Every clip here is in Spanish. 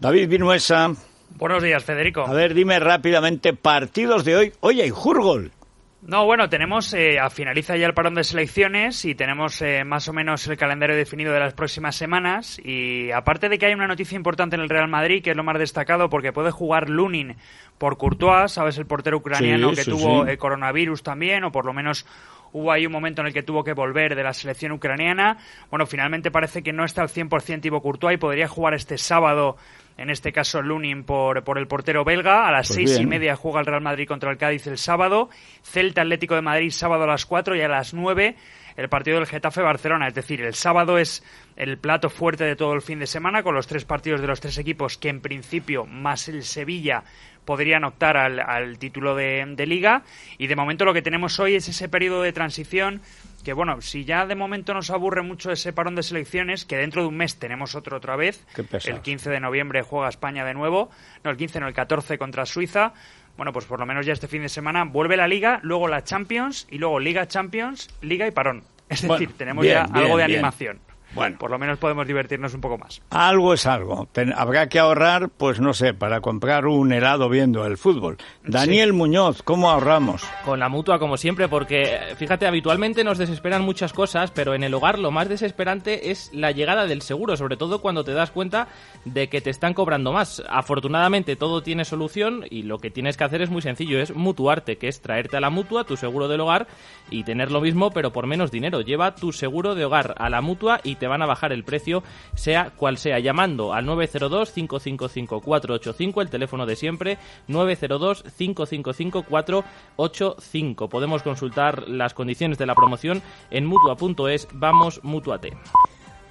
David Vinuesa. Buenos días, Federico. A ver, dime rápidamente partidos de hoy. Oye, hay Jurgol. No, bueno, tenemos, eh, finaliza ya el parón de selecciones y tenemos eh, más o menos el calendario definido de las próximas semanas. Y aparte de que hay una noticia importante en el Real Madrid, que es lo más destacado, porque puede jugar Lunin por Courtois, ¿sabes? El portero ucraniano que tuvo el coronavirus también, o por lo menos hubo ahí un momento en el que tuvo que volver de la selección ucraniana. Bueno, finalmente parece que no está al 100% Thibaut Courtois y podría jugar este sábado en este caso Lunin por, por el portero belga. A las pues seis y media juega el Real Madrid contra el Cádiz el sábado. Celta Atlético de Madrid sábado a las cuatro y a las nueve el partido del Getafe Barcelona. Es decir, el sábado es el plato fuerte de todo el fin de semana con los tres partidos de los tres equipos que en principio más el Sevilla podrían optar al, título de, de, liga y de momento lo que tenemos hoy es ese periodo de transición que bueno, si ya de momento nos aburre mucho ese parón de selecciones, que dentro de un mes tenemos otro otra vez, el 15 de noviembre juega España de nuevo, no el 15, no el 14 contra Suiza, bueno, pues por lo menos ya este fin de semana vuelve la Liga, luego la Champions y luego Liga Champions, Liga y parón. Es decir, tenemos ya algo de animación. Bueno. Por lo menos podemos divertirnos un poco más. Algo es algo. habrá que ahorrar, pues no sé, para comprar un helado viendo el fútbol. Daniel Muñoz, ¿cómo ahorramos? Con la mutua, como siempre, porque fíjate, habitualmente nos desesperan muchas cosas, pero en el hogar lo más desesperante es la llegada del seguro, sobre todo cuando te das cuenta de que te están cobrando más. Afortunadamente todo tiene solución y lo que tienes que hacer es muy sencillo, es mutuarte, que es traerte a la mutua tu seguro del hogar y tener lo mismo, pero por menos dinero. Lleva tu seguro de hogar a la mutua y te van a bajar el precio, sea cual sea, llamando al 902-555-485, el teléfono de siempre, 902-555-485. Podemos consultar las condiciones de la promoción en mutua.es. Vamos, mutuate.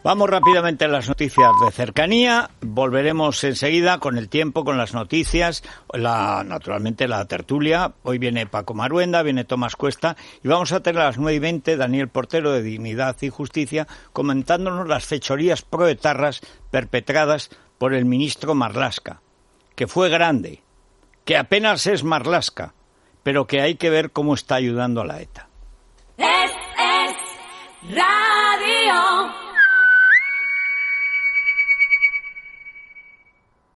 Vamos rápidamente a las noticias de cercanía. Volveremos enseguida con el tiempo, con las noticias, la, naturalmente la tertulia. Hoy viene Paco Maruenda, viene Tomás Cuesta y vamos a tener a las nueve y veinte Daniel Portero de Dignidad y Justicia comentándonos las fechorías proetarras perpetradas por el ministro Marlasca, que fue grande, que apenas es Marlasca, pero que hay que ver cómo está ayudando a la ETA. Es, es,